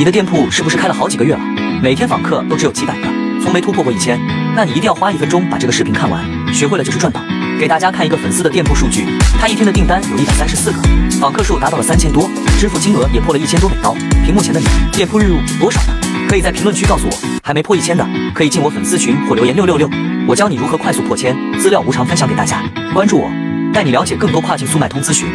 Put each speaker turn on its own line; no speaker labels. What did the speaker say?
你的店铺是不是开了好几个月了？每天访客都只有几百个，从没突破过一千。那你一定要花一分钟把这个视频看完，学会了就是赚到。给大家看一个粉丝的店铺数据，他一天的订单有一百三十四个，访客数达到了三千多，支付金额也破了一千多美刀。屏幕前的你，店铺日入多少呢？可以在评论区告诉我。还没破一千的可以进我粉丝群或留言：六六六，我教你如何快速破千。资料无偿分享给大家，关注我，带你了解更多跨境速卖通咨询。